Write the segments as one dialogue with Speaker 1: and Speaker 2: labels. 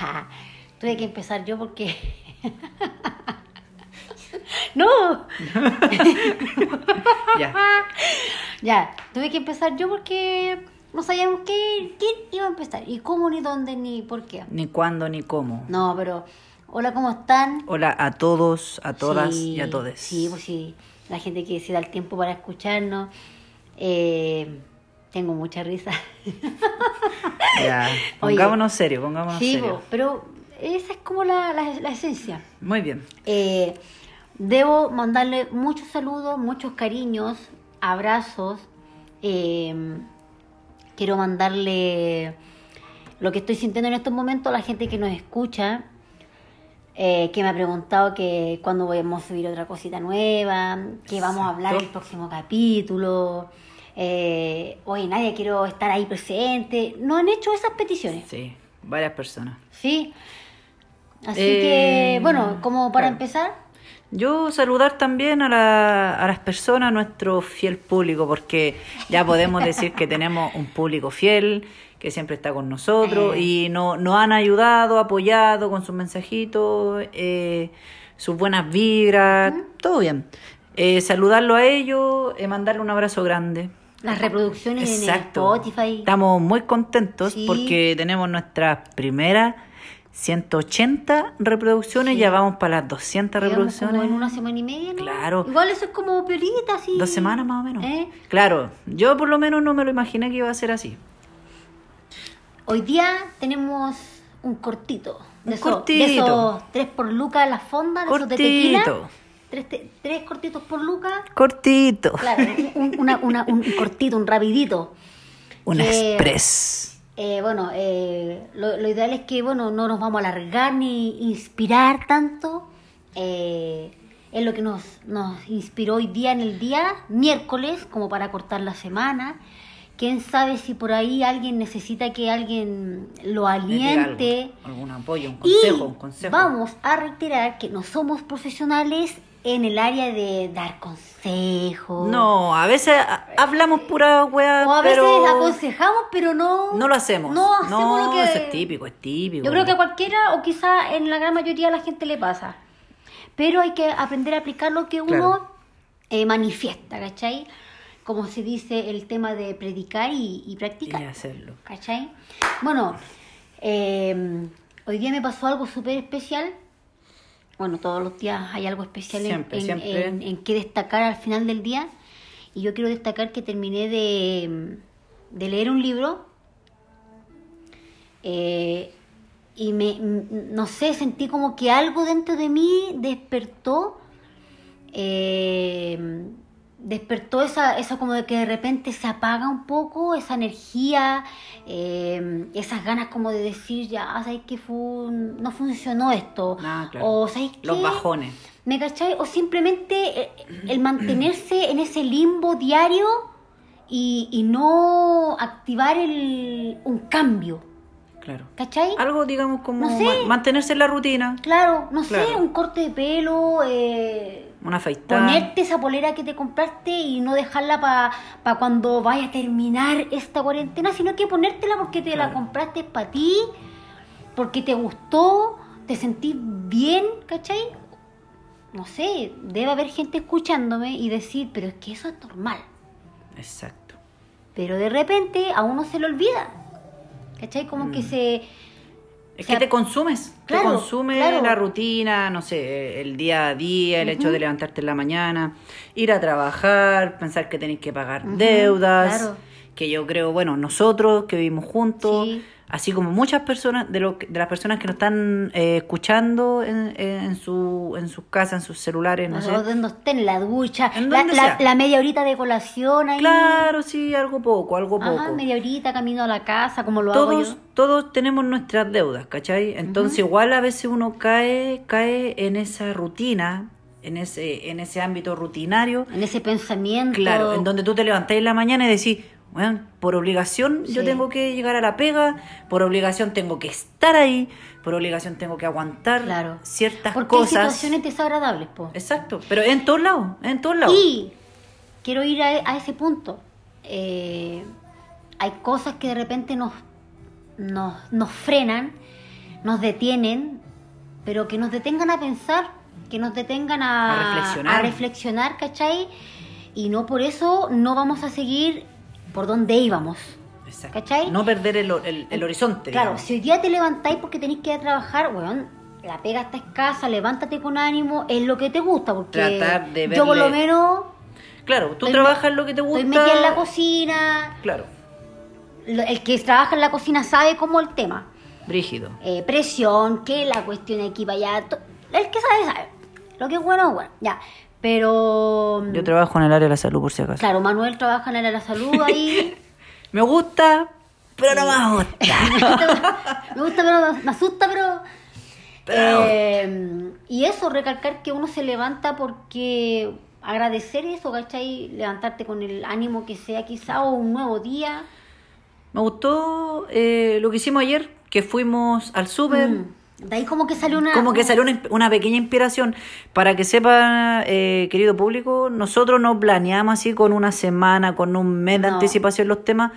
Speaker 1: tuve que empezar yo porque... no,
Speaker 2: Ya.
Speaker 1: ya, tuve que empezar yo porque no sabíamos qué, quién iba a empezar, y cómo, ni dónde, ni por qué.
Speaker 2: Ni cuándo, ni cómo.
Speaker 1: No, pero, hola, ¿cómo están?
Speaker 2: Hola a todos, a todas
Speaker 1: Sí,
Speaker 2: y a todes.
Speaker 1: Sí, pues sí, la gente que se da el tiempo para escucharnos. Eh, tengo mucha risa.
Speaker 2: Ya,
Speaker 1: Oye.
Speaker 2: pongámonos serio, pongámonos
Speaker 1: sí,
Speaker 2: serio.
Speaker 1: pero esa es como la, la, la esencia.
Speaker 2: Muy bien.
Speaker 1: Eh, debo mandarle muchos saludos, muchos cariños, abrazos. eh, quiero mandarle lo que estoy sintiendo en estos momentos a la gente que nos escucha, eh, que me ha preguntado que cuándo vamos a subir otra cosita nueva, que vamos a hablar el próximo capítulo. Eh, Oye, Nadia, quiero estar ahí presente. No han hecho esas peticiones.
Speaker 2: Sí, varias personas.
Speaker 1: Sí. Así
Speaker 2: Eh,
Speaker 1: que, bueno, como para
Speaker 2: claro.
Speaker 1: empezar,
Speaker 2: Yo saludar también a, la- a las personas, a nuestro fiel público, porque ya podemos decir que tenemos un público fiel que siempre está con nosotros
Speaker 1: Eh.
Speaker 2: y no- nos han ayudado, apoyado con sus mensajitos, eh, sus buenas vibras, todo bien. Eh, saludarlo a ellos, eh, mandarle un abrazo grande.
Speaker 1: Las reproducciones
Speaker 2: Exacto.
Speaker 1: en Spotify.
Speaker 2: Estamos muy contentos
Speaker 1: Sí.
Speaker 2: porque tenemos nuestras primeras 180 reproducciones,
Speaker 1: Sí.
Speaker 2: ya vamos para las 200
Speaker 1: digamos,
Speaker 2: reproducciones.
Speaker 1: como en una semana y media, ¿no?
Speaker 2: Claro.
Speaker 1: Igual eso es como piolita, así.
Speaker 2: Dos semanas más o menos.
Speaker 1: ¿Eh?
Speaker 2: Claro, yo por lo menos no me lo imaginé que iba a ser así.
Speaker 1: Hoy día tenemos un cortito.
Speaker 2: Un
Speaker 1: De esos-
Speaker 2: cortito.
Speaker 1: De esos tres por lucas la fonda, de esos de tequila. Tres, te- tres cortitos por lucas.
Speaker 2: cortito.
Speaker 1: Claro, un, una- una- un cortito, un rapidito.
Speaker 2: Un
Speaker 1: que-
Speaker 2: express.
Speaker 1: Eh, bueno, eh, lo, lo ideal es que bueno, no nos vamos a alargar ni inspirar tanto. Eh, es lo que nos, nos inspiró hoy día en el día, miércoles, como para cortar la semana. Quién sabe si por ahí alguien necesita que alguien lo aliente.
Speaker 2: algo, algún apoyo, un
Speaker 1: Y
Speaker 2: consejo, un consejo.
Speaker 1: vamos a reiterar que no somos profesionales en el área de dar consejos.
Speaker 2: No, a veces hablamos pura weá,
Speaker 1: O a veces
Speaker 2: pero
Speaker 1: aconsejamos, pero no.
Speaker 2: no lo hacemos.
Speaker 1: No hacemos lo que.
Speaker 2: eso es típico, es típico.
Speaker 1: Yo creo que a cualquiera, o quizá en la gran mayoría de la gente le pasa. Pero hay que aprender a aplicar lo que uno
Speaker 2: Claro.
Speaker 1: eh, manifiesta, ¿cachai? Como se dice el tema de predicar y, y
Speaker 2: Y
Speaker 1: practicar,
Speaker 2: hacerlo.
Speaker 1: ¿cachai? Bueno, eh, hoy día me pasó algo súper especial. Bueno, todos los días hay algo especial en-
Speaker 2: Siempre,
Speaker 1: en,
Speaker 2: siempre.
Speaker 1: en- en que destacar al final del día. Y yo quiero destacar que terminé de, de leer un libro eh, y me, no sé, sentí como que algo dentro de mí despertó, eh, despertó esa, esa como de que de repente se apaga un poco esa energía, eh, esas ganas como de decir, ya, ¿sabes que no funcionó esto?
Speaker 2: Ah, claro.
Speaker 1: O ¿sabes
Speaker 2: Los
Speaker 1: qué?
Speaker 2: bajones.
Speaker 1: ¿Me cachai? O simplemente eh, el mantenerse en ese limbo diario y, y no activar el, un cambio.
Speaker 2: Claro.
Speaker 1: ¿Cachai?
Speaker 2: Algo, digamos, como
Speaker 1: No sé.
Speaker 2: ma- mantenerse en la rutina,
Speaker 1: Claro, no sé, un corte de pelo, eh,
Speaker 2: una afeitada.
Speaker 1: ponerte esa polera que te compraste y no dejarla para cuando vaya a terminar esta cuarentena, sino que ponértela porque te la compraste para ti, porque te gustó, te sentís bien, ¿cachai? No sé, debe haber gente escuchándome y decir, pero es que eso es normal.
Speaker 2: Exacto.
Speaker 1: Pero de repente a uno se le olvida, ¿cachai? Como
Speaker 2: Mm.
Speaker 1: que se...
Speaker 2: Es
Speaker 1: O sea,
Speaker 2: que te consumes,
Speaker 1: claro,
Speaker 2: te consume
Speaker 1: claro.
Speaker 2: la rutina, no sé, el día a día, el hecho de levantarte en la mañana, ir a trabajar, pensar que tenéis que pagar deudas,
Speaker 1: claro.
Speaker 2: que yo creo, bueno, nosotros que vivimos juntos,
Speaker 1: Sí.
Speaker 2: Así como muchas personas, de, lo, que- de las personas que nos están eh, escuchando en, en, su, en sus casas, en sus celulares, no sé.
Speaker 1: donde la ducha,
Speaker 2: En
Speaker 1: la, la- la media horita de colación ahí.
Speaker 2: Claro, sí, algo poco, algo poco.
Speaker 1: Ajá, media horita camino a la casa, como lo hago
Speaker 2: todos,
Speaker 1: yo.
Speaker 2: todos tenemos nuestras deudas, ¿cachai? Entonces igual a veces uno cae, cae en esa rutina, en ese, en ese ámbito rutinario,
Speaker 1: En ese pensamiento.
Speaker 2: claro, en donde tú te levantás en la mañana y decís, bueno, por obligación yo tengo que llegar a la pega, por obligación tengo que estar ahí, por obligación tengo que aguantar
Speaker 1: Claro.
Speaker 2: ciertas
Speaker 1: Porque hay
Speaker 2: cosas.
Speaker 1: situaciones desagradables, po.
Speaker 2: Exacto, pero en todos lados, en todos lados.
Speaker 1: Y quiero ir a, a ese punto. Eh, hay cosas que de repente nos, nos, nos frenan, nos detienen, pero que nos detengan a pensar, que nos detengan a,
Speaker 2: A reflexionar.
Speaker 1: a reflexionar, ¿cachai? Y no por eso no vamos a seguir por donde íbamos.
Speaker 2: Exacto.
Speaker 1: ¿Cachai?
Speaker 2: No perder el, el- el horizonte.
Speaker 1: Claro,
Speaker 2: digamos.
Speaker 1: si hoy día te levantáis porque tenéis que ir a trabajar, weón, la pega está escasa, levántate con ánimo, es lo que te gusta, porque
Speaker 2: Tratar de
Speaker 1: yo por lo
Speaker 2: verle-
Speaker 1: menos
Speaker 2: Claro, tú trabajas
Speaker 1: me-
Speaker 2: lo que te gusta.
Speaker 1: Estoy metida en la cocina,
Speaker 2: Claro,
Speaker 1: el que trabaja en la cocina sabe cómo el tema.
Speaker 2: brígido.
Speaker 1: Eh, presión, que la cuestión aquí para allá, el que sabe, sabe. Lo que es bueno, es bueno, ya. Pero,
Speaker 2: Yo trabajo en el área de la salud, por si acaso.
Speaker 1: claro, Manuel trabaja en el área de la salud ahí.
Speaker 2: Me gusta, pero no me gusta.
Speaker 1: me gusta, pero me asusta, pero...
Speaker 2: Pero-
Speaker 1: Eh, y eso, recalcar que uno se levanta porque agradecer eso, ¿cachai? Levantarte con el ánimo que sea quizá o un nuevo día.
Speaker 2: Me gustó eh, lo que hicimos ayer, que fuimos al súper.
Speaker 1: Mm. De ahí como que salió una...
Speaker 2: Como que salió una, una pequeña inspiración. Para que sepa, eh, querido público, nosotros no planeamos así con una semana, con un mes de
Speaker 1: No.
Speaker 2: anticipación los temas,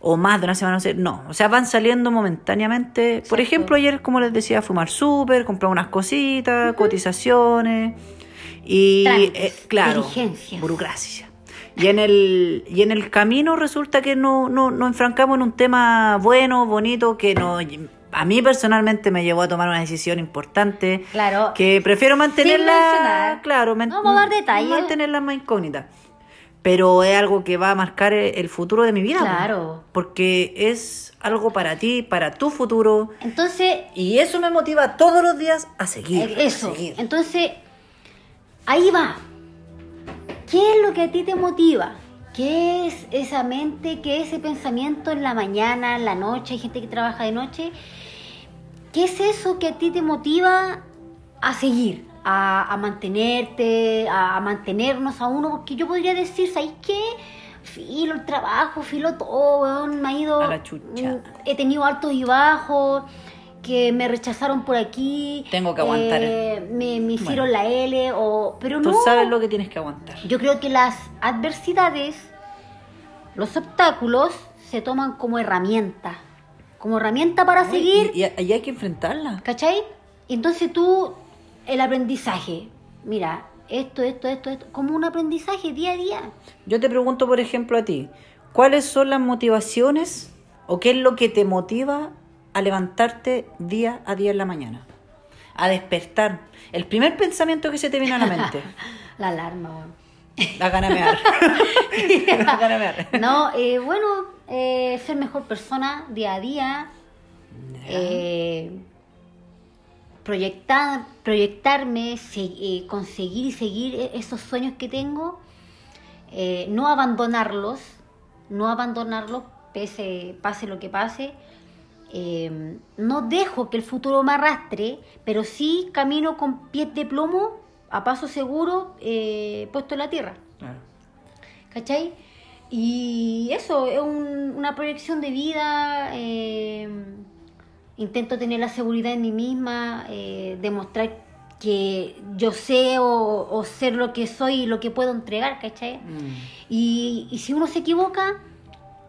Speaker 2: o más de una semana, no o sea, van saliendo momentáneamente. Por ejemplo, ayer, como les decía, fumar súper, comprar unas cositas, cotizaciones. Y, eh, claro, burocracia. Y en el, y en el camino resulta que no, no, nos enfrancamos en un tema bueno, bonito, que no, a mí personalmente me llevó a tomar una decisión importante.
Speaker 1: Claro.
Speaker 2: Que prefiero mantenerla, claro, men-
Speaker 1: No vamos a dar detalles.
Speaker 2: mantenerla más incógnita. Pero es algo que va a marcar el el futuro de mi vida.
Speaker 1: Claro.
Speaker 2: Porque es algo para ti, para tu futuro.
Speaker 1: Entonces,
Speaker 2: Y eso me motiva todos los días a seguir.
Speaker 1: Eh, Eso.
Speaker 2: a seguir.
Speaker 1: Entonces, ahí va. ¿Qué es lo que a ti te motiva? ¿Qué es esa mente? ¿Qué es ese pensamiento en la mañana, en la noche? Hay gente que trabaja de noche. ¿Qué es eso que a ti te motiva a seguir? A, a mantenerte, a, a mantenernos a uno. Porque yo podría decir, ¿sabes qué? Filo el trabajo, filo todo, weón, me ha ido.
Speaker 2: A la chucha.
Speaker 1: mm, He tenido altos y bajos, que me rechazaron por aquí.
Speaker 2: Tengo que aguantar.
Speaker 1: eh, me, me hicieron
Speaker 2: Bueno.
Speaker 1: la L, o, pero
Speaker 2: Tú
Speaker 1: no.
Speaker 2: sabes lo que tienes que aguantar.
Speaker 1: Yo creo que las adversidades, los obstáculos, se toman como herramienta. Como herramienta para seguir.
Speaker 2: Y, y- y hay que enfrentarla.
Speaker 1: ¿Cachai? Entonces tú, el aprendizaje, mira, esto, esto, esto, esto, como un aprendizaje día a día.
Speaker 2: Yo te pregunto, por ejemplo, a ti, ¿cuáles son las motivaciones o qué es lo que te motiva a levantarte día a día en la mañana? A despertar. El primer pensamiento que se te viene a la mente.
Speaker 1: La alarma.
Speaker 2: La gana mear. La gana mear.
Speaker 1: No, eh, bueno, eh, ser mejor persona día a día. eh, proyectar, proyectarme, se- eh, conseguir y seguir e- esos sueños que tengo, no abandonarlos, no abandonarlos pese, pase lo que pase. Eh, no dejo que el futuro me arrastre, pero sí camino con pies de plomo, a paso seguro, eh, puesto en la tierra.
Speaker 2: Claro.
Speaker 1: ¿Cachai? Y eso, es un- una proyección de vida. eh, intento tener la seguridad en mí misma, eh, demostrar que yo sé o, o ser lo que soy y lo que puedo entregar, ¿cachai?
Speaker 2: Mm.
Speaker 1: Y, y si uno se equivoca,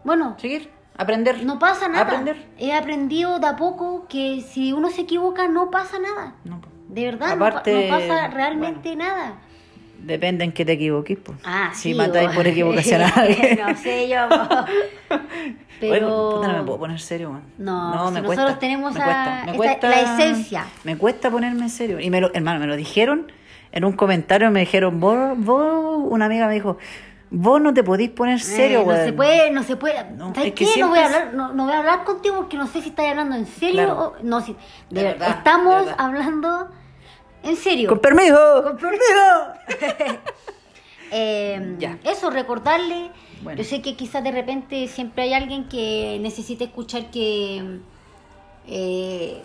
Speaker 1: bueno,
Speaker 2: Seguir, aprender.
Speaker 1: no pasa nada.
Speaker 2: Aprender.
Speaker 1: He aprendido de a poco que si uno se equivoca, no pasa nada.
Speaker 2: No.
Speaker 1: De verdad, no pa-
Speaker 2: Aparte,
Speaker 1: no, pasa realmente nada.
Speaker 2: Depende en qué te equivoques, pues.
Speaker 1: Ah,
Speaker 2: si
Speaker 1: sí,
Speaker 2: matáis
Speaker 1: o-
Speaker 2: por equivocación a alguien.
Speaker 1: no sé yo. Pero
Speaker 2: Oye, puta, no me puedo poner serio, man.
Speaker 1: No, si
Speaker 2: me
Speaker 1: nosotros
Speaker 2: cuesta.
Speaker 1: tenemos
Speaker 2: me
Speaker 1: a-
Speaker 2: cuesta, me
Speaker 1: esta-
Speaker 2: cuesta-
Speaker 1: la esencia.
Speaker 2: Me cuesta ponerme serio. Y me lo, hermano, me lo dijeron en un comentario, me dijeron, vos, vos, una amiga me dijo, vos no te podís poner serio,
Speaker 1: Eh, no se puede, no se puede.
Speaker 2: No,
Speaker 1: ¿Sabes qué? No voy, a hablar, no, no voy a hablar contigo porque no sé si estás hablando en serio
Speaker 2: Claro.
Speaker 1: o no. Si, de
Speaker 2: De
Speaker 1: verdad, estamos
Speaker 2: de verdad.
Speaker 1: hablando en serio.
Speaker 2: Con permiso.
Speaker 1: Con permiso. Eh,
Speaker 2: Ya.
Speaker 1: Eso, recordarle.
Speaker 2: Bueno.
Speaker 1: Yo sé que quizás de repente siempre hay alguien que necesite escuchar que. eh,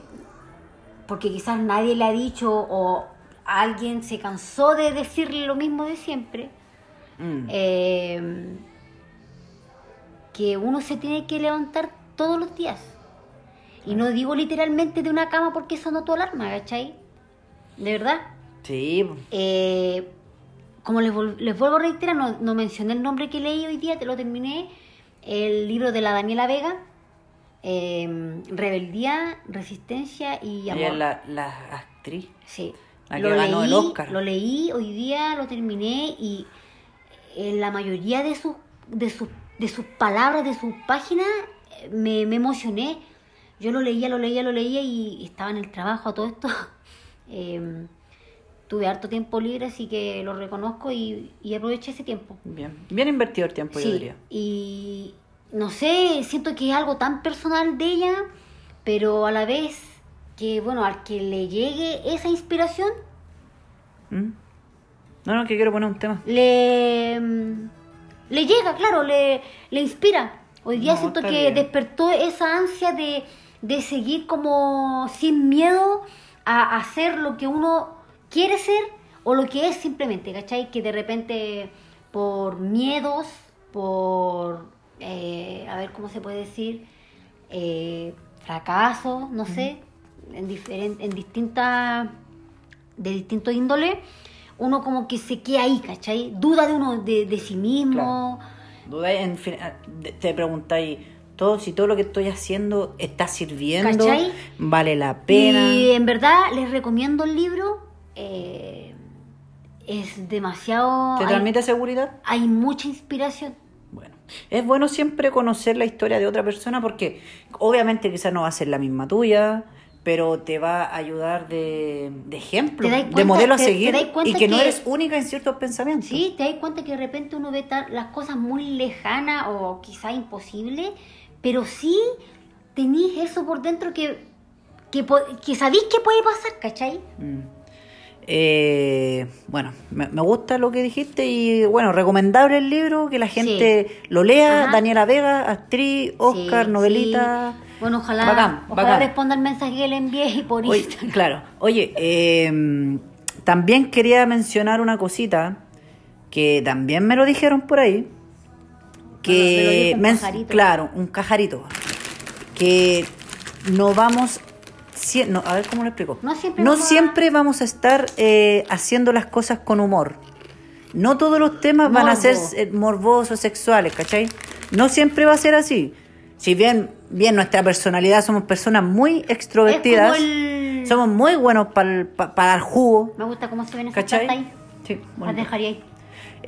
Speaker 1: porque quizás nadie le ha dicho o alguien se cansó de decirle lo mismo de siempre.
Speaker 2: Mm.
Speaker 1: eh, que uno se tiene que levantar todos los días. Y no digo literalmente de una cama porque sonó tu alarma, ¿cachai? De verdad.
Speaker 2: Sí.
Speaker 1: Eh, como les, les vuelvo a reiterar, no, no mencioné el nombre que leí hoy día, te lo terminé, el libro de la Daniela Vega, eh, rebeldía, resistencia y amor.
Speaker 2: Ella es la, la actriz.
Speaker 1: Sí.
Speaker 2: La que
Speaker 1: lo
Speaker 2: ganó
Speaker 1: leí,
Speaker 2: el Oscar.
Speaker 1: Lo leí, hoy día lo terminé y en la mayoría de sus de sus de sus palabras, de sus páginas, me, me emocioné. Yo lo leía, lo leía, lo leía y estaba en el trabajo a todo esto. Eh, tuve harto tiempo libre, así que lo reconozco y, y aproveché ese tiempo.
Speaker 2: Bien. Bien invertido el tiempo, yo
Speaker 1: Sí,
Speaker 2: diría.
Speaker 1: y no sé, siento que es algo tan personal de ella, pero a la vez que, bueno, al que le llegue esa inspiración,
Speaker 2: ¿Mm? No, no, que quiero poner un tema.
Speaker 1: le, mm, le llega, claro, le, le inspira. Hoy día
Speaker 2: No,
Speaker 1: siento que
Speaker 2: bien.
Speaker 1: despertó esa ansia de, de seguir como sin miedo a hacer lo que uno quiere ser o lo que es simplemente, ¿cachai? Que de repente por miedos, por, eh, a ver cómo se puede decir, eh, fracasos, no sé, en, en distintas, de distinto índole, uno como que se queda ahí, ¿cachai? Duda de uno, de, de sí mismo.
Speaker 2: Dudáis en fin- ah, te preguntáis todo si todo lo que estoy haciendo está sirviendo,
Speaker 1: ¿Cachai?
Speaker 2: vale la pena.
Speaker 1: Y en verdad les recomiendo el libro. eh, es demasiado...
Speaker 2: ¿Te
Speaker 1: hay-
Speaker 2: transmite seguridad?
Speaker 1: hay mucha inspiración.
Speaker 2: Bueno, es bueno siempre conocer la historia de otra persona porque obviamente quizás no va a ser la misma tuya, pero te va a ayudar de, de ejemplo, de modelo a
Speaker 1: te-
Speaker 2: seguir y que, no eres única en ciertos pensamientos.
Speaker 1: Sí, te das cuenta que de repente uno ve ta- las cosas muy lejanas o quizá imposibles, pero sí tenéis eso por dentro que, que, que sabéis que puede pasar, ¿cachai?
Speaker 2: Mm. Eh, bueno, me, me gusta lo que dijiste y bueno, recomendable el libro, que la gente lo lea.
Speaker 1: Ajá.
Speaker 2: Daniela Vega, actriz, Oscar,
Speaker 1: Sí,
Speaker 2: novelita.
Speaker 1: sí. Bueno, ojalá,
Speaker 2: Bacán,
Speaker 1: ojalá
Speaker 2: bacán.
Speaker 1: responda el mensaje que le envié por
Speaker 2: Oye,
Speaker 1: Instagram.
Speaker 2: claro. Oye, eh, también quería mencionar una cosita que también me lo dijeron por ahí. Que
Speaker 1: Me dijo un pajarito.
Speaker 2: claro, un cajarito. Que no vamos. no, a ver cómo lo explico.
Speaker 1: No siempre
Speaker 2: No
Speaker 1: vamos a-
Speaker 2: siempre vamos a estar eh, haciendo las cosas con humor. No todos los temas van a ser morbosos, sexuales, ¿cachai? No siempre va a ser así. Si bien, bien nuestra personalidad somos personas muy extrovertidas,
Speaker 1: el-
Speaker 2: somos muy buenos para dar jugo,
Speaker 1: Me gusta cómo se ven esas ahí.
Speaker 2: Sí,
Speaker 1: Las
Speaker 2: bueno.
Speaker 1: dejaría ahí.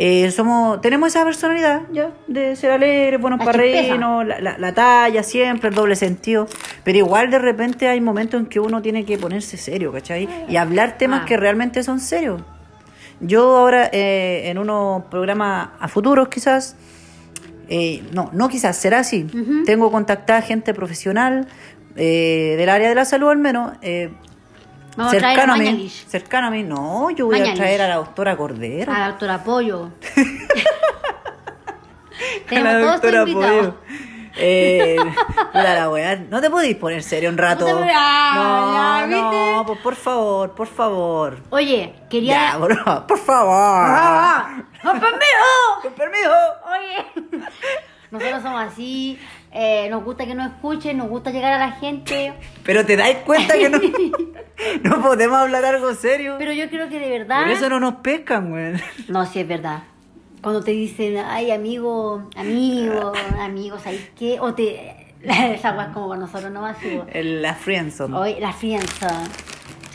Speaker 2: Eh, somos, tenemos esa personalidad, ¿ya? De ser alegres, buenos para reírnos, la, la- la talla siempre, el doble sentido. Pero igual de repente hay momentos en que uno tiene que ponerse serio, ¿cachai? Y hablar temas
Speaker 1: Ah.
Speaker 2: que realmente son serios. Yo ahora eh, en unos programas a futuros quizás, eh, no, no quizás, será así. Tengo contactada gente profesional eh, del área de la salud al menos. eh,
Speaker 1: Vamos a traer a
Speaker 2: cercano a mí, cercano a mí, no, yo voy a traer a la doctora Cordero.
Speaker 1: A doctor Apoyo.
Speaker 2: A
Speaker 1: Tenemos
Speaker 2: la doctora. Pollo. Eh, la no te podéis poner serio un rato.
Speaker 1: No te a-
Speaker 2: no,
Speaker 1: ya,
Speaker 2: no, por, por favor, por favor.
Speaker 1: Oye, quería...
Speaker 2: Ya, por, por favor.
Speaker 1: ¡Ah! ¡Con permiso!
Speaker 2: Con permiso.
Speaker 1: Oye, nosotros somos así, eh, nos gusta que nos escuchen, nos gusta llegar a la gente,
Speaker 2: Pero te dais cuenta que no, no podemos hablar algo serio.
Speaker 1: pero yo creo que de verdad...
Speaker 2: Por eso no nos pescan, güey.
Speaker 1: No, sí es verdad. Cuando te dicen, ay, amigo, amigo, amigos, ¿sabes qué? O te... Esa es como con nosotros no.
Speaker 2: El- La friendzone.
Speaker 1: Hoy, la fianza.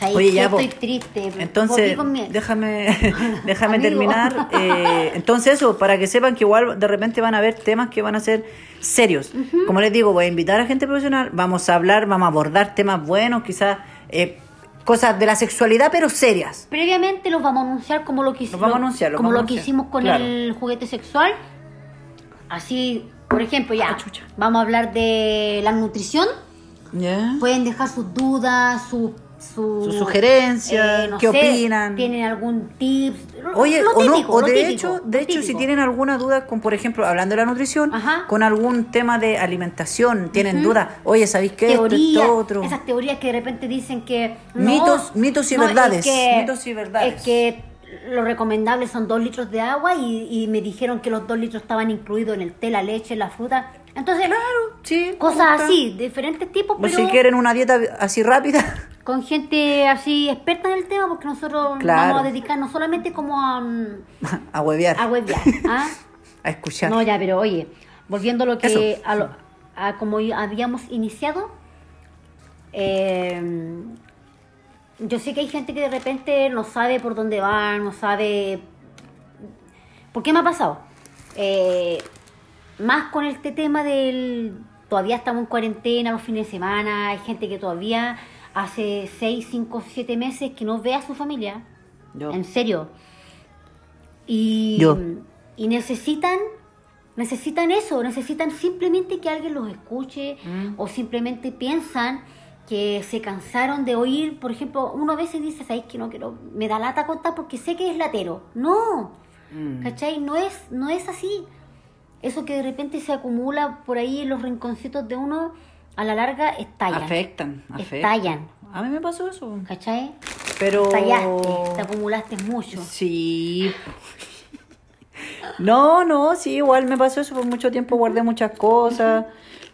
Speaker 1: ¿Sabes
Speaker 2: Oye, ya.
Speaker 1: Estoy triste.
Speaker 2: Entonces, déjame, déjame terminar. eh, entonces, eso, para que sepan que igual de repente van a haber temas que van a ser serios. Como les digo, voy a invitar a gente profesional, vamos a hablar, vamos a abordar temas buenos, quizás eh, cosas de la sexualidad, pero serias.
Speaker 1: Previamente los vamos a anunciar como lo que,
Speaker 2: Los vamos a anunciar,
Speaker 1: como
Speaker 2: vamos
Speaker 1: lo que hicimos con
Speaker 2: Claro.
Speaker 1: el juguete sexual. Así, por ejemplo, ya
Speaker 2: Ah,
Speaker 1: vamos a hablar de la nutrición. Pueden dejar sus dudas, sus su,
Speaker 2: Sus sugerencias,
Speaker 1: eh, no
Speaker 2: qué
Speaker 1: sé,
Speaker 2: opinan.
Speaker 1: ¿Tienen algún tips?
Speaker 2: Oye,
Speaker 1: lo
Speaker 2: o no, o de
Speaker 1: típico,
Speaker 2: hecho, de hecho, si tienen alguna duda con, por ejemplo, hablando de la nutrición,
Speaker 1: Ajá.
Speaker 2: con algún tema de alimentación, tienen dudas, oye, ¿sabéis qué? Esto,
Speaker 1: teorías,
Speaker 2: esto, otro.
Speaker 1: esas teorías que de repente dicen que no,
Speaker 2: Mitos- mitos y
Speaker 1: no, es
Speaker 2: verdades,
Speaker 1: que-
Speaker 2: mitos y verdades.
Speaker 1: Es que lo recomendable son dos litros de agua y, y me dijeron que los dos litros estaban incluidos en el té, la leche, la fruta. Entonces,
Speaker 2: Claro, sí.
Speaker 1: cosas así, diferentes tipos,
Speaker 2: O
Speaker 1: pero
Speaker 2: si quieren una dieta así rápida,
Speaker 1: con gente así experta en el tema, porque nosotros
Speaker 2: Claro.
Speaker 1: vamos a dedicarnos solamente como a, mm,
Speaker 2: a huevear,
Speaker 1: a webviar. ¿ah?
Speaker 2: a escuchar.
Speaker 1: No, ya, pero oye, volviendo a lo que a lo, a como habíamos iniciado, eh, yo sé que hay gente que de repente no sabe por dónde va, no sabe... ¿Por qué me ha pasado? Eh, más con este tema del... Todavía estamos en cuarentena los fines de semana, hay gente que todavía hace 6, 5, 7 meses que no ve a su familia.
Speaker 2: Yo.
Speaker 1: En serio. Y,
Speaker 2: Yo.
Speaker 1: y necesitan, necesitan eso, necesitan simplemente que alguien los escuche
Speaker 2: Mm.
Speaker 1: o simplemente piensan que se cansaron de oír, por ejemplo, uno a veces dice, ¿sabes que no quiero? Me da lata contar porque sé que es latero. No,
Speaker 2: Mm.
Speaker 1: ¿cachai? No es, no es así. Eso que de repente se acumula por ahí en los rinconcitos de uno, a la larga estallan.
Speaker 2: Afectan, afectan.
Speaker 1: Estallan.
Speaker 2: A mí me pasó eso.
Speaker 1: ¿Cachai?
Speaker 2: Pero.
Speaker 1: Estallaste, te acumulaste mucho.
Speaker 2: Sí. No, no, sí, igual me pasó eso por mucho tiempo, guardé muchas cosas.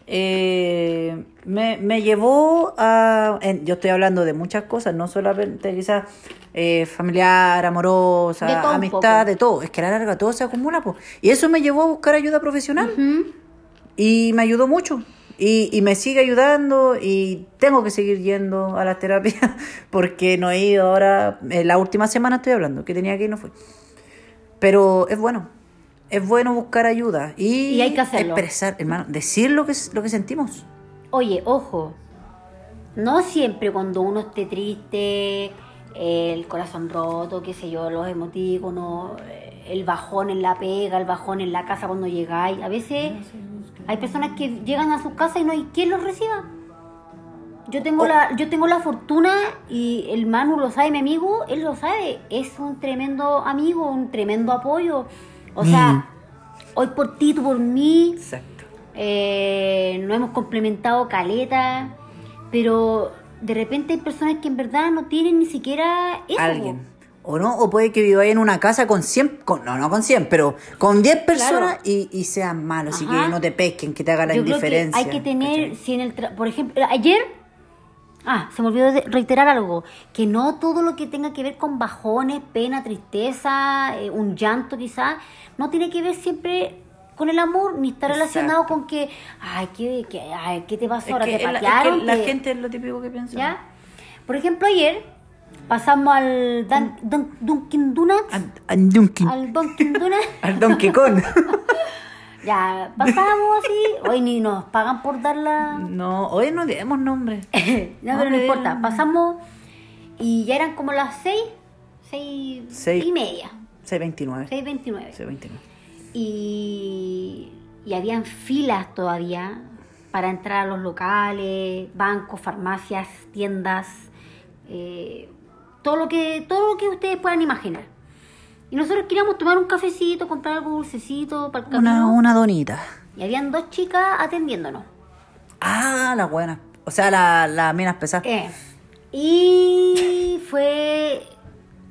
Speaker 2: Eh, me, me llevó a... en- yo estoy hablando de muchas cosas, no solamente quizás eh, familiar, amorosa,
Speaker 1: De
Speaker 2: amistad, de todo. Es que a la larga todo se acumula. po. Y eso me llevó a buscar ayuda profesional. Y me ayudó mucho. Y, y me sigue ayudando y tengo que seguir yendo a las terapias porque no he ido ahora, eh, la última semana estoy hablando, que tenía que ir no fue. Pero es bueno, es bueno buscar ayuda y,
Speaker 1: Y hay que hacerlo.
Speaker 2: expresar, hermano, decir lo que, lo que sentimos.
Speaker 1: Oye, ojo, no siempre cuando uno esté triste, el corazón roto, qué sé yo, los emotíconos, eh, el bajón en la pega, el bajón en la casa cuando llegáis. A veces hay personas que llegan a su casa y no hay quien los reciba. Yo tengo, la, yo tengo la fortuna y el Manu lo sabe, mi amigo, él lo sabe. Es un tremendo amigo, un tremendo apoyo. O sea, hoy por ti, tú por mí,
Speaker 2: Exacto.
Speaker 1: eh, nos hemos complementado caleta, pero de repente hay personas que en verdad no tienen ni siquiera eso.
Speaker 2: Alguien. O no, o puede que viváis en una casa con 100, con, no, no con 100, pero con 10 personas
Speaker 1: Claro.
Speaker 2: y, y sean malos,
Speaker 1: Ajá.
Speaker 2: que no te pesquen, que te haga la
Speaker 1: Yo creo que
Speaker 2: indiferencia.
Speaker 1: hay que tener,
Speaker 2: ¿cachai?
Speaker 1: si en el tra- por ejemplo, ayer, ah, se me olvidó de reiterar algo, que no todo lo que tenga que ver con bajones, pena, tristeza, eh, un llanto quizás, no tiene que ver siempre con el amor, ni está relacionado
Speaker 2: Exacto.
Speaker 1: con que, ay, ¿qué, qué, ay, ¿qué te pasó
Speaker 2: Es
Speaker 1: ahora?
Speaker 2: que
Speaker 1: ¿Te
Speaker 2: la- es que
Speaker 1: patearon?
Speaker 2: la
Speaker 1: ¿Te-
Speaker 2: gente es lo típico que piensa.
Speaker 1: Por ejemplo, ayer pasamos al Dan- Dun- Dunkin' Donuts,
Speaker 2: Al, al Dunkin.
Speaker 1: al Dunkin' Donuts.
Speaker 2: Al Donkey Kong.
Speaker 1: Ya, pasamos así. Hoy ni nos pagan por dar la.
Speaker 2: no, hoy no demos nombre.
Speaker 1: no, pero no importa. Pasamos y ya eran como las seis, seis,
Speaker 2: Seis.
Speaker 1: y media,
Speaker 2: 629.
Speaker 1: seis veintinueve.
Speaker 2: 629.
Speaker 1: Y, y habían filas todavía para entrar a los locales, bancos, farmacias, tiendas, eh, todo lo que todo lo que ustedes puedan imaginar. Y nosotros queríamos tomar un cafecito, comprar algo dulcecito para el camino.
Speaker 2: una donita.
Speaker 1: Y habían dos chicas atendiéndonos.
Speaker 2: Ah, la buena. O sea, la, la minas pesadas.
Speaker 1: Eh, y fue,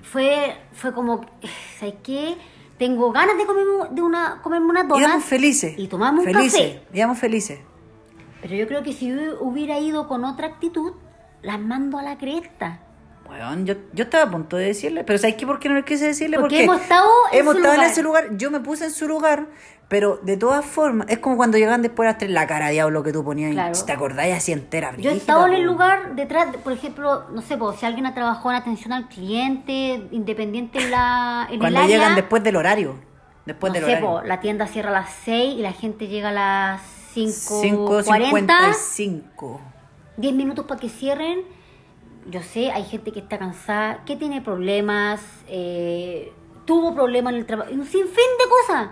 Speaker 1: fue, fue como, ¿sabes qué? Tengo ganas de comerme, de una, comerme una donut.
Speaker 2: Íbamos felices.
Speaker 1: Y tomamos un
Speaker 2: felices.
Speaker 1: café.
Speaker 2: Íbamos felices.
Speaker 1: Pero yo creo que si hubiera ido con otra actitud, las mando a la cresta.
Speaker 2: Bueno, yo, yo estaba a punto de decirle, pero ¿sabes qué? ¿Por qué no le quise decirle?
Speaker 1: Porque hemos estado en
Speaker 2: hemos
Speaker 1: su
Speaker 2: estado en ese lugar. Yo me puse en su lugar, pero de todas formas, es como cuando llegan después a las tres, la cara de diablo que tú ponías.
Speaker 1: Claro.
Speaker 2: Si te acordáis así entera.
Speaker 1: Yo he estado en el lugar detrás, de- por ejemplo, no sé, si alguien ha trabajado en atención al cliente, independiente en, la, en
Speaker 2: Cuando
Speaker 1: el área.
Speaker 2: llegan después del horario. Después
Speaker 1: no
Speaker 2: del
Speaker 1: sé,
Speaker 2: horario.
Speaker 1: po, la tienda cierra a las 6 y la gente llega a las 5.40.
Speaker 2: 5.55.
Speaker 1: 10 minutos para que cierren. Yo sé, hay gente que está cansada, que tiene problemas, eh, tuvo problemas en el trabajo, un sinfín de cosas.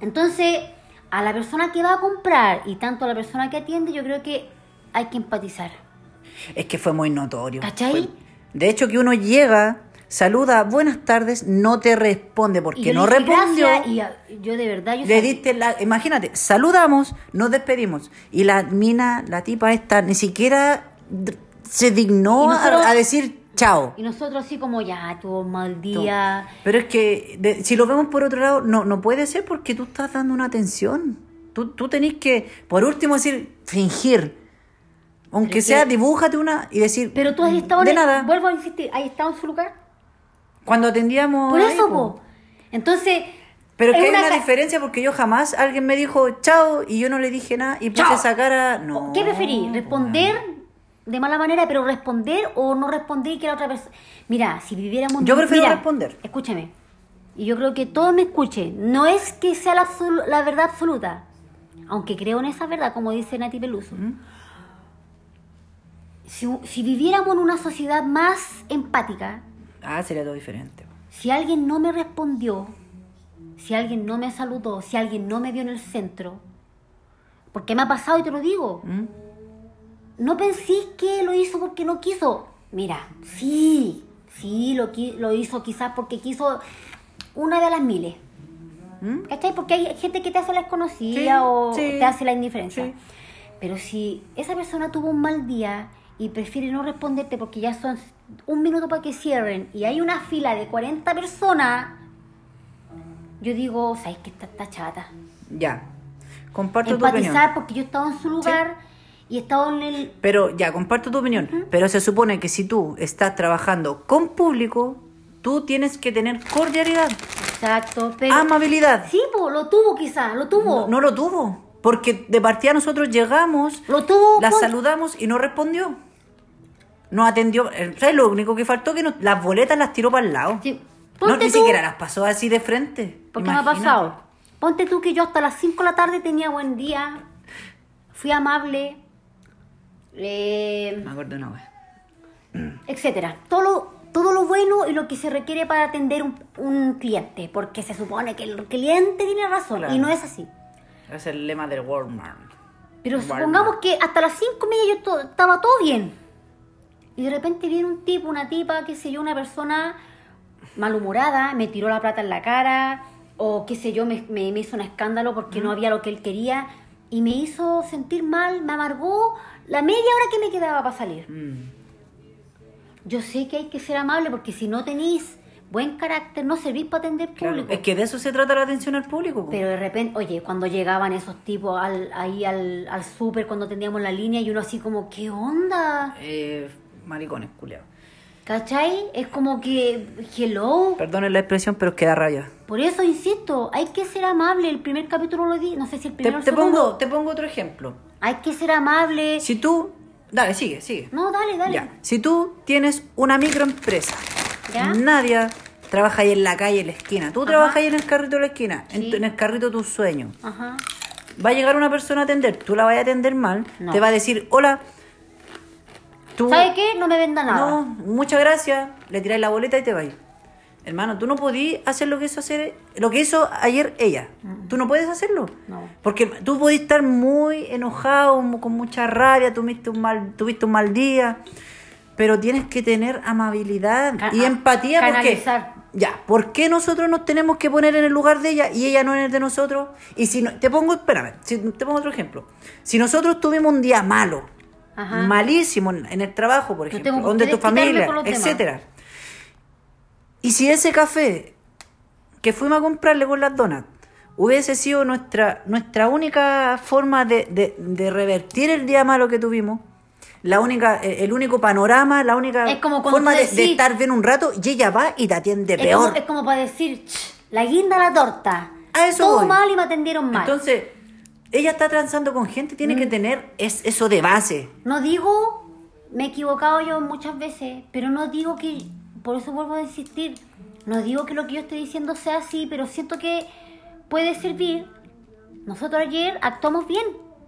Speaker 1: Entonces, a la persona que va a comprar y tanto a la persona que atiende, yo creo que hay que empatizar.
Speaker 2: Es que fue muy notorio.
Speaker 1: ¿Cachai?
Speaker 2: Fue- De hecho, que uno llega, saluda, buenas tardes, no te responde porque no respondió.
Speaker 1: y yo de verdad, yo
Speaker 2: Le diste la. Imagínate, saludamos, nos despedimos. Y la mina, la tipa esta, ni siquiera se dignó
Speaker 1: nosotros-
Speaker 2: a, a decir chao.
Speaker 1: Y nosotros así como, ya, tuvo un mal día.
Speaker 2: Pero es que de- si lo vemos por otro lado, no, no puede ser porque tú estás dando una atención. Tú, tú tenés que, por último, decir, fingir. Aunque
Speaker 1: Pero
Speaker 2: sea,
Speaker 1: que-
Speaker 2: dibújate una y decir.
Speaker 1: Pero tú has estado
Speaker 2: de
Speaker 1: en el-
Speaker 2: nada.
Speaker 1: vuelvo a insistir, ¿has estado en su lugar?
Speaker 2: Cuando atendíamos.
Speaker 1: Por eso,
Speaker 2: po.
Speaker 1: Entonces,
Speaker 2: Pero es
Speaker 1: Es
Speaker 2: que hay
Speaker 1: una ca-
Speaker 2: diferencia porque yo jamás alguien me dijo chao y yo no le dije nada y puse esa cara. No.
Speaker 1: ¿Qué preferís? ¿Responder de mala manera, pero responder o no responder y que la otra persona... Mira, si viviéramos...
Speaker 2: Yo prefiero
Speaker 1: Mira,
Speaker 2: responder.
Speaker 1: Escúchame. Y yo creo que todos me escuchen. No es que sea la, la verdad absoluta. Aunque creo en esa verdad, como dice Nati Peluso. Si, si viviéramos en una sociedad más empática,
Speaker 2: Ah, sería todo diferente.
Speaker 1: si alguien no me respondió, si alguien no me saludó, si alguien no me vio en el centro, porque me ha pasado y te lo digo,
Speaker 2: ¿Mm?
Speaker 1: No penséis que lo hizo porque no quiso. Mira, sí, sí, lo, lo hizo quizás porque quiso una de las miles.
Speaker 2: ¿Mm?
Speaker 1: ¿Cachai? Porque hay gente que te hace la desconocida
Speaker 2: Sí,
Speaker 1: o
Speaker 2: sí,
Speaker 1: te hace la indiferencia.
Speaker 2: sí.
Speaker 1: Pero si esa persona tuvo un mal día y prefiere no responderte porque ya son un minuto para que cierren y hay una fila de 40 personas, yo digo, ¿sabes que está, está chata?
Speaker 2: Ya. Comparto tu opinión.
Speaker 1: Empatizar porque yo he estado en su lugar y he estado en el...
Speaker 2: Pero ya, comparto tu opinión. Pero se supone que si tú estás trabajando con público, tú tienes que tener cordialidad,
Speaker 1: Exacto, pero...
Speaker 2: amabilidad.
Speaker 1: Sí, po, lo tuvo quizás, lo tuvo.
Speaker 2: No, no lo tuvo. Porque de partida nosotros llegamos,
Speaker 1: Lo tuvo.
Speaker 2: la
Speaker 1: con-
Speaker 2: saludamos y no respondió. No atendió. eh, ¿Sabes lo único que faltó? Que nos- las boletas las tiró para el lado.
Speaker 1: Sí.
Speaker 2: No,
Speaker 1: Ponte
Speaker 2: ni
Speaker 1: tú-
Speaker 2: siquiera las pasó así de frente.
Speaker 1: Porque me ha pasado. Ponte tú que yo hasta las 5 de la tarde tenía buen día, fui amable, eh,
Speaker 2: Me acuerdo una vez.
Speaker 1: etcétera. Todo lo, todo lo bueno y lo que se requiere para atender un, un cliente, porque se supone que el cliente tiene razón
Speaker 2: Claro.
Speaker 1: y no es así.
Speaker 2: Es el lema del Walmart.
Speaker 1: Pero
Speaker 2: Walmart.
Speaker 1: supongamos que hasta las 5 y media yo to- estaba todo bien. Y de repente viene un tipo, una tipa, qué sé yo, una persona malhumorada, me tiró la plata en la cara, o qué sé yo, me, me- me hizo un escándalo porque no había lo que él quería, y me hizo sentir mal, me amargó la media hora que me quedaba para salir.
Speaker 2: Mm.
Speaker 1: Yo sé que hay que ser amable porque si no tenéis buen carácter, no servís para atender
Speaker 2: Claro,
Speaker 1: público.
Speaker 2: Es que de eso se trata la atención al público. po.
Speaker 1: Pero de repente, oye, cuando llegaban esos tipos al, ahí al, al súper, cuando teníamos la línea, y uno así como, ¿qué onda?
Speaker 2: Eh, maricones, culiados.
Speaker 1: ¿Cachai? Es como que, hello.
Speaker 2: Perdonen la expresión, pero es que da rabia.
Speaker 1: Por eso insisto, hay que ser amable. El primer capítulo lo di, no sé si el
Speaker 2: Te,
Speaker 1: primero
Speaker 2: te
Speaker 1: segundo.
Speaker 2: pongo, te pongo otro ejemplo.
Speaker 1: Hay que ser amable.
Speaker 2: Si tú. Dale, sigue, sigue.
Speaker 1: No, dale, dale.
Speaker 2: Ya. Si tú tienes una microempresa,
Speaker 1: ¿Ya?
Speaker 2: Nadia trabaja ahí en la calle, en la esquina. Tú
Speaker 1: Ajá.
Speaker 2: trabajas ahí en el carrito de la esquina, en,
Speaker 1: Sí.
Speaker 2: tu- en el carrito de tus sueños.
Speaker 1: Ajá.
Speaker 2: Va a llegar una persona a atender, tú la vas a atender mal,
Speaker 1: No.
Speaker 2: te va a decir, hola. Tú,
Speaker 1: ¿Sabe qué? No me venda nada.
Speaker 2: No, muchas gracias. Le tiráis la boleta y te vais. Hermano, tú no podías hacer lo que hizo hacer, lo que hizo ayer ella. Tú no puedes hacerlo.
Speaker 1: Mm. No.
Speaker 2: Porque tú podés estar muy enojado, con mucha rabia, tuviste un mal, tuviste un mal día, pero tienes que tener amabilidad y
Speaker 1: a-
Speaker 2: empatía porque
Speaker 1: canalizar.
Speaker 2: ya, ¿por qué nosotros nos tenemos que poner en el lugar de ella y ella no en el de nosotros? Y si no, te pongo, espérame, si- te pongo otro ejemplo. Si nosotros tuvimos un día malo,
Speaker 1: Ajá.
Speaker 2: malísimo en, el trabajo, por ejemplo,
Speaker 1: por
Speaker 2: donde tu familia, etcétera. Y si ese café que fuimos a comprarle con las donas hubiese sido nuestra, nuestra única forma de, de- de revertir el día malo que tuvimos, la única, el el único panorama, la única
Speaker 1: Es como cuando
Speaker 2: forma de, estar bien un rato, y ella va y te atiende
Speaker 1: Es
Speaker 2: peor.
Speaker 1: como, es como para decir, "Ch, la guinda a la torta.
Speaker 2: A eso
Speaker 1: Todo
Speaker 2: voy.
Speaker 1: mal y me atendieron mal.
Speaker 2: Entonces, ella está transando con gente, tiene que tener es, eso de base.
Speaker 1: No digo, me he equivocado yo muchas veces, pero no digo que, por eso vuelvo a insistir, no digo que lo que yo estoy diciendo sea así, pero siento que puede servir. Nosotros ayer actuamos bien.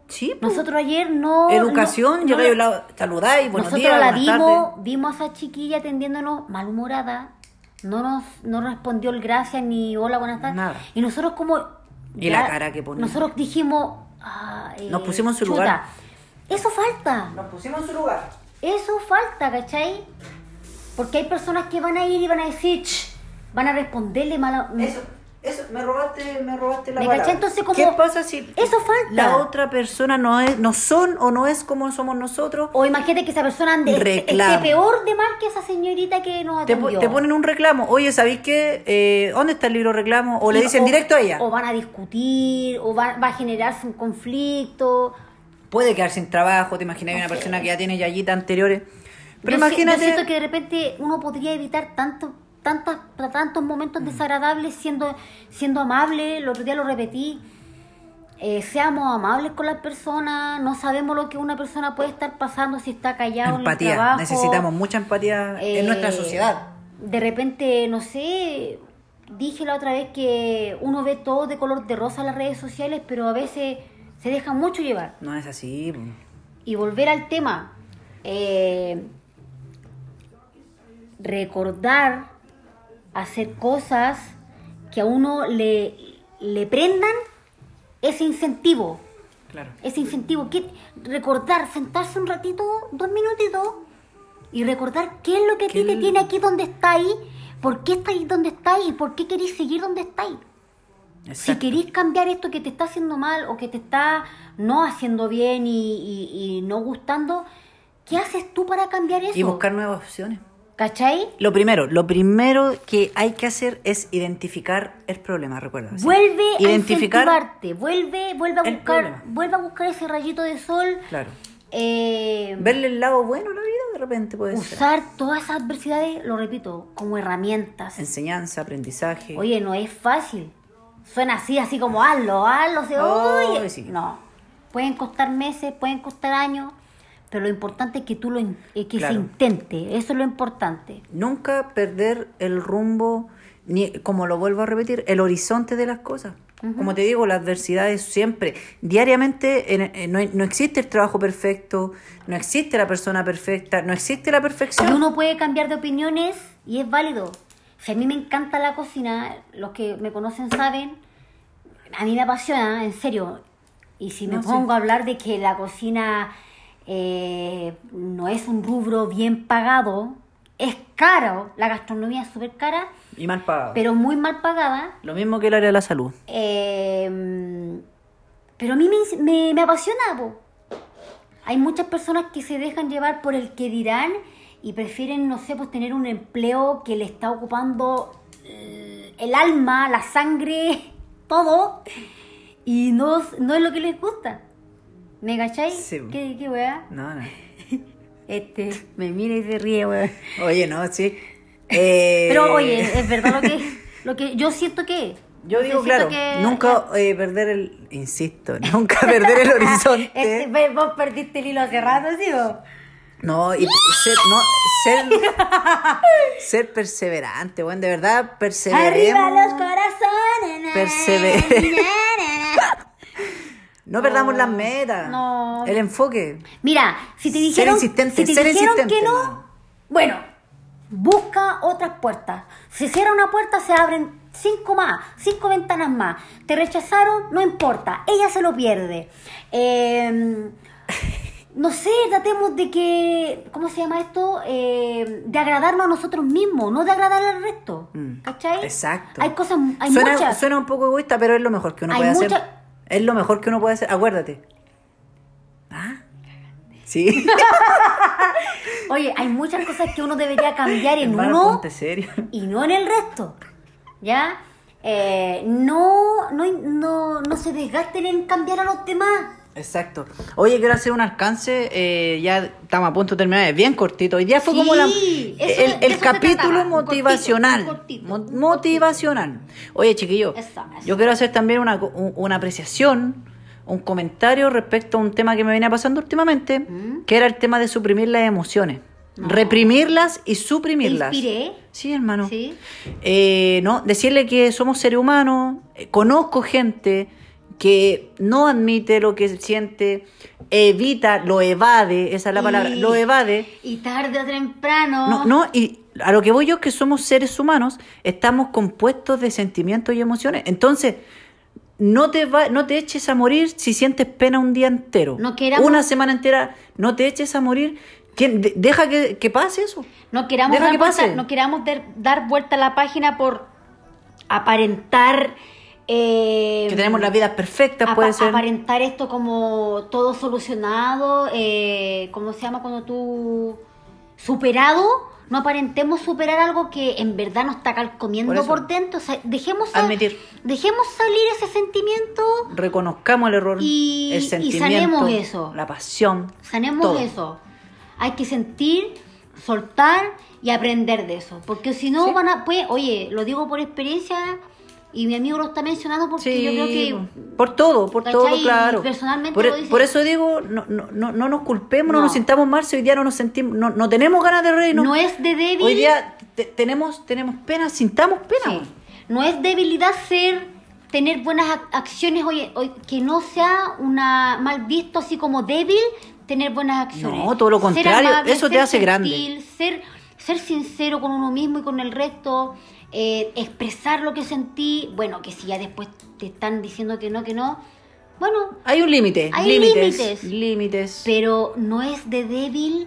Speaker 2: Sí, pues.
Speaker 1: Nosotros ayer no...
Speaker 2: Educación,
Speaker 1: no-
Speaker 2: llegáis
Speaker 1: no-
Speaker 2: lado, saludáis, buenos
Speaker 1: Nosotros
Speaker 2: días,
Speaker 1: la vimos,
Speaker 2: tardes.
Speaker 1: vimos a esa chiquilla atendiéndonos malhumorada. No nos no respondió el gracias ni hola, buenas tardes.
Speaker 2: Nada.
Speaker 1: Y nosotros como...
Speaker 2: Y la cara que ponía.
Speaker 1: Nosotros dijimos... ah, eh,
Speaker 2: Nos pusimos en su
Speaker 1: chuta,
Speaker 2: lugar.
Speaker 1: Eso falta.
Speaker 2: Nos pusimos en su lugar.
Speaker 1: Eso falta, ¿cachai? Porque hay personas que van a ir y van a decir, van a responderle mal.
Speaker 2: Eso, eso, me robaste, me robaste la
Speaker 1: ¿Me
Speaker 2: palabra.
Speaker 1: Entonces, como-
Speaker 2: ¿Qué pasa si
Speaker 1: Eso falta.
Speaker 2: la otra persona no es, no son o no es como somos nosotros?
Speaker 1: O imagínate que esa persona ande, esté peor de mal que esa señorita que nos
Speaker 2: Te,
Speaker 1: atendió.
Speaker 2: te ponen un reclamo. Oye, ¿sabéis qué? Eh, ¿Dónde está el libro reclamo? O le dicen directo a ella.
Speaker 1: O van a discutir, o va, va a generarse un conflicto.
Speaker 2: Puede quedar sin trabajo, te imaginas una
Speaker 1: No sé.
Speaker 2: persona que ya tiene yayitas anteriores. Pero
Speaker 1: Yo si-
Speaker 2: imagínate.
Speaker 1: Yo siento que de repente uno podría evitar tanto tantas, tantos momentos desagradables siendo, siendo amable, el otro día lo repetí, eh, seamos amables con las personas, no sabemos lo que una persona puede estar pasando si está callado en el
Speaker 2: Empatía.
Speaker 1: trabajo.
Speaker 2: Necesitamos mucha empatía en
Speaker 1: Eh,
Speaker 2: nuestra sociedad.
Speaker 1: De repente, no sé, dije la otra vez que uno ve todo de color de rosa en las redes sociales, pero a veces se deja mucho llevar.
Speaker 2: No es así.
Speaker 1: Y volver al tema, eh, recordar hacer cosas que a uno le, le prendan ese incentivo.
Speaker 2: Claro.
Speaker 1: Ese incentivo, que recordar, sentarse un ratito, dos minutitos, y recordar qué es lo que a ti
Speaker 2: ¿Qué
Speaker 1: te tiene aquí donde está ahí, por qué está ahí donde está ahí, y por qué querés seguir donde está ahí. Si querés cambiar esto que te está haciendo mal o que te está no haciendo bien y, y- y no gustando, ¿qué haces tú para cambiar eso?
Speaker 2: Y buscar nuevas opciones.
Speaker 1: ¿Cachai?
Speaker 2: Lo primero, lo primero que hay que hacer es identificar el problema, recuerda. ¿sí?
Speaker 1: Vuelve
Speaker 2: identificar.
Speaker 1: a incentivarte, vuelve, vuelve a buscar, vuelve a buscar ese rayito de sol.
Speaker 2: Claro.
Speaker 1: eh,
Speaker 2: Verle el lado bueno a la vida de repente puede ser.
Speaker 1: usar todas esas adversidades, lo repito, como herramientas.
Speaker 2: Enseñanza, aprendizaje.
Speaker 1: Oye, no es fácil. Suena así, así como hazlo, hazlo, se
Speaker 2: Ay,
Speaker 1: oye.
Speaker 2: sí.
Speaker 1: No. Pueden costar meses, pueden costar años, pero lo importante es que tú lo eh, que
Speaker 2: Claro.
Speaker 1: se intente. Eso es lo importante.
Speaker 2: Nunca perder el rumbo, ni como lo vuelvo a repetir, el horizonte de las cosas. Como te digo, las adversidades siempre, diariamente, en- en- no, hay- no existe el trabajo perfecto, no existe la persona perfecta, no existe la
Speaker 1: Y
Speaker 2: perfección.
Speaker 1: uno puede cambiar de opiniones y es válido. Si a mí me encanta la cocina, los que me conocen saben, a mí me apasiona, en serio. Y si me
Speaker 2: No, sí.
Speaker 1: pongo a hablar de que la cocina eh, no es un rubro bien pagado, es caro, la gastronomía es súper cara,
Speaker 2: Y mal pagado.
Speaker 1: pero muy mal pagada.
Speaker 2: Lo mismo que el área de la salud.
Speaker 1: Eh, pero a mí me, me, me apasiona. po. Hay muchas personas que se dejan llevar por el que dirán y prefieren, no sé, pues tener un empleo que le está ocupando eh, el alma, la sangre, todo, y no, no es lo que les gusta. ¿Me cacháis?
Speaker 2: Sí.
Speaker 1: ¿Qué, qué weá?
Speaker 2: No, no.
Speaker 1: Este, me mira y se ríe, weá.
Speaker 2: Oye, no, sí. Eh,
Speaker 1: Pero oye, es verdad lo que, lo que yo siento que...
Speaker 2: Yo digo, claro,
Speaker 1: que-
Speaker 2: nunca eh, perder el. Insisto, nunca perder el horizonte.
Speaker 1: Este, vos perdiste el hilo hace rato, ¿sí vos?
Speaker 2: No, y ser, no, ser, ser perseverante, bueno, de verdad, perseveremos.
Speaker 1: Arriba los corazones.
Speaker 2: Persevere. No perdamos las metas.
Speaker 1: no.
Speaker 2: El enfoque.
Speaker 1: Mira, si te
Speaker 2: Ser
Speaker 1: dijeron,
Speaker 2: insistente,
Speaker 1: si te
Speaker 2: ser
Speaker 1: dijeron
Speaker 2: insistente,
Speaker 1: que no, bueno, busca otras puertas. Si cierra una puerta, se abren cinco más, cinco ventanas más. Te rechazaron, no importa, ella se lo pierde. Eh, no sé, tratemos de que, ¿cómo se llama esto? Eh, de agradarnos a nosotros mismos, no de agradar al resto.
Speaker 2: Mm,
Speaker 1: ¿Cachai?
Speaker 2: Exacto.
Speaker 1: Hay cosas, hay
Speaker 2: suena,
Speaker 1: muchas.
Speaker 2: suena un poco egoísta, pero es lo mejor que uno
Speaker 1: Hay
Speaker 2: puede
Speaker 1: mucha-
Speaker 2: hacer. Es lo mejor que uno puede hacer. Acuérdate. Ah. Sí.
Speaker 1: Oye, hay muchas cosas que uno debería cambiar en
Speaker 2: Hermano,
Speaker 1: uno
Speaker 2: serio.
Speaker 1: y no en el resto. ¿Ya? Eh, no, no, no, no se desgasten en cambiar a los demás.
Speaker 2: Exacto. Oye, quiero hacer un alcance. eh, ya estamos a punto de terminar. Es bien cortito. Hoy día fue
Speaker 1: Sí,
Speaker 2: como la,
Speaker 1: eso-
Speaker 2: el, capítulo
Speaker 1: trataba, un
Speaker 2: motivacional.
Speaker 1: cortito, un
Speaker 2: Mo-
Speaker 1: cortito, un
Speaker 2: motivacional. Oye, chiquillo,
Speaker 1: Eso, eso.
Speaker 2: yo quiero hacer también una, una apreciación, un comentario respecto a un tema que me venía pasando últimamente,
Speaker 1: ¿Mm?
Speaker 2: que era el tema de suprimir las emociones. Reprimirlas y suprimirlas.
Speaker 1: ¿Te inspiré?
Speaker 2: Sí, hermano.
Speaker 1: Sí.
Speaker 2: Eh, no, decirle que somos seres humanos, eh, conozco gente que no admite lo que siente, evita, lo evade, esa es la
Speaker 1: Y-
Speaker 2: palabra, lo evade.
Speaker 1: Y tarde o temprano.
Speaker 2: No, no, y a lo que voy yo es que somos seres humanos, estamos compuestos de sentimientos y emociones. Entonces, no te va, no te eches a morir si sientes pena un día entero.
Speaker 1: No queramos-
Speaker 2: Una semana entera, no te eches a morir. ¿Quién- de- deja que, que pase eso.
Speaker 1: No queramos,
Speaker 2: Deja
Speaker 1: dar
Speaker 2: que
Speaker 1: vuelta,
Speaker 2: pase.
Speaker 1: no queramos dar, dar vuelta a la página por aparentar. Eh,
Speaker 2: Que tenemos las vidas perfectas, puede ser.
Speaker 1: Aparentar esto como todo solucionado. Eh, ¿Cómo se llama cuando tú. superado? No aparentemos superar algo que en verdad nos está calcomiendo
Speaker 2: Por
Speaker 1: dentro. O sea, dejemos, sal-
Speaker 2: Admitir.
Speaker 1: dejemos salir ese sentimiento.
Speaker 2: reconozcamos el error,
Speaker 1: Y-
Speaker 2: el
Speaker 1: y
Speaker 2: sentimiento,
Speaker 1: sanemos eso.
Speaker 2: la pasión,
Speaker 1: Sanemos
Speaker 2: todo.
Speaker 1: eso. Hay que sentir, soltar y aprender de eso. Porque si no
Speaker 2: Sí.
Speaker 1: van a, pues, oye, lo digo por experiencia y mi amigo lo está mencionando porque
Speaker 2: Sí,
Speaker 1: yo creo que
Speaker 2: por todo, por
Speaker 1: ¿cachai?
Speaker 2: todo, claro.
Speaker 1: Personalmente
Speaker 2: por,
Speaker 1: lo dice.
Speaker 2: por eso digo, no, no, no, no nos culpemos, no.
Speaker 1: No.
Speaker 2: nos sintamos mal si hoy día no nos sentimos, no, no tenemos ganas de reírnos.
Speaker 1: no es de débil.
Speaker 2: Hoy día te- tenemos, tenemos pena, sintamos pena.
Speaker 1: Sí. No es debilidad ser, tener buenas ac- acciones, oye, oye, que no sea una mal visto así como débil tener buenas acciones.
Speaker 2: No, todo lo contrario, eso te hace grande.
Speaker 1: Ser, ser sincero con uno mismo y con el resto, eh, expresar lo que sentí, bueno, que si ya después te están diciendo que no, que no, bueno,
Speaker 2: Hay un límite,
Speaker 1: Hay
Speaker 2: límites,
Speaker 1: límites. pero no es de débil.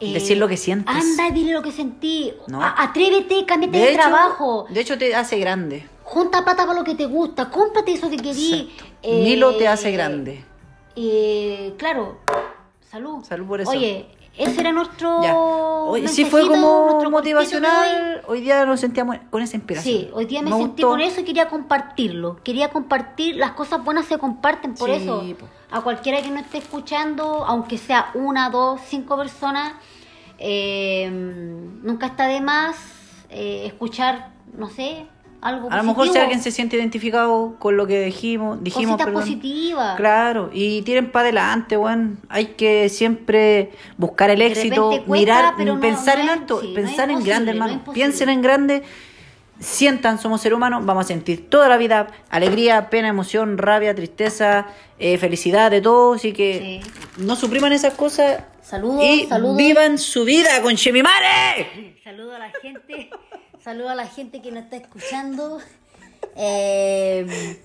Speaker 1: eh,
Speaker 2: Decir lo que sientes.
Speaker 1: Anda y dile lo que sentí.
Speaker 2: No.
Speaker 1: Atrévete, cámbiate de,
Speaker 2: hecho,
Speaker 1: trabajo.
Speaker 2: De hecho, te hace grande.
Speaker 1: Junta plata para lo que te gusta, cómprate eso que querís.
Speaker 2: Exacto. Milo te hace grande.
Speaker 1: Eh, claro, salud.
Speaker 2: Salud por eso.
Speaker 1: Oye, ese era nuestro.
Speaker 2: Ya. Hoy sí fue como
Speaker 1: nuestro
Speaker 2: motivacional. Hoy día nos sentíamos con esa inspiración.
Speaker 1: Sí, hoy día me,
Speaker 2: Me
Speaker 1: sentí
Speaker 2: gustó.
Speaker 1: con eso y quería compartirlo. Quería compartir, las cosas buenas se comparten, por
Speaker 2: Sí,
Speaker 1: eso.
Speaker 2: po.
Speaker 1: A cualquiera que no esté escuchando, aunque sea una, dos, cinco personas, eh, nunca está de más eh, escuchar, no sé, algo
Speaker 2: A lo mejor si alguien se siente identificado con lo que dijimos, dijimos,
Speaker 1: Cositas positivas.
Speaker 2: Claro, y tiren para adelante, weón. Hay que siempre buscar el éxito,
Speaker 1: cuesta,
Speaker 2: mirar,
Speaker 1: no-
Speaker 2: pensar
Speaker 1: no
Speaker 2: en alto,
Speaker 1: sí,
Speaker 2: pensar en grande, hermano. Piensen en grande, sientan, somos seres humanos, vamos a sentir toda la vida alegría, pena, emoción, rabia, tristeza, eh, felicidad, de todo. Así que no supriman esas cosas
Speaker 1: Saludos,
Speaker 2: y
Speaker 1: saludos.
Speaker 2: vivan su vida con Chemimare.
Speaker 1: Saludo a la gente, saludo a la gente que nos está escuchando, eh,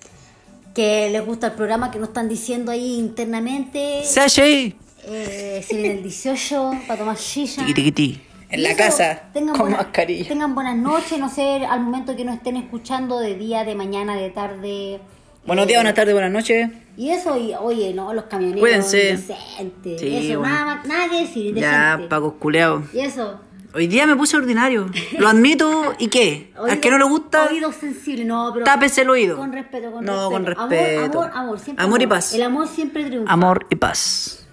Speaker 1: que les gusta el programa, que nos están diciendo ahí internamente.
Speaker 2: Sashi.
Speaker 1: Eh, si viene el 18 para tomar shisha.
Speaker 2: Tiqui, tiqui, ti. En la
Speaker 1: eso,
Speaker 2: casa,
Speaker 1: tengan
Speaker 2: con
Speaker 1: buena-
Speaker 2: mascarilla.
Speaker 1: Tengan buenas noches, no sé, al momento que nos estén escuchando, de día, de mañana, de tarde.
Speaker 2: Buenos
Speaker 1: Eh,
Speaker 2: días, buenas tardes, buenas noches.
Speaker 1: Y eso, y oye, no, los camioneros.
Speaker 2: Cuídense.
Speaker 1: indecentes.
Speaker 2: Sí,
Speaker 1: eso,
Speaker 2: bueno.
Speaker 1: nada, más- nada que decir,
Speaker 2: Ya. Pacos culeados.
Speaker 1: Y eso.
Speaker 2: Hoy día me puse ordinario. Lo admito. ¿Y qué? Al que no le gusta,
Speaker 1: Oídos sensibles, no, pero.
Speaker 2: tápese el oído.
Speaker 1: Con respeto, con
Speaker 2: No, con
Speaker 1: respeto.
Speaker 2: respeto.
Speaker 1: Amor, amor, amor, siempre
Speaker 2: Amor y paz.
Speaker 1: El amor siempre triunfa.
Speaker 2: amor y paz.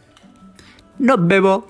Speaker 2: Nos vemos.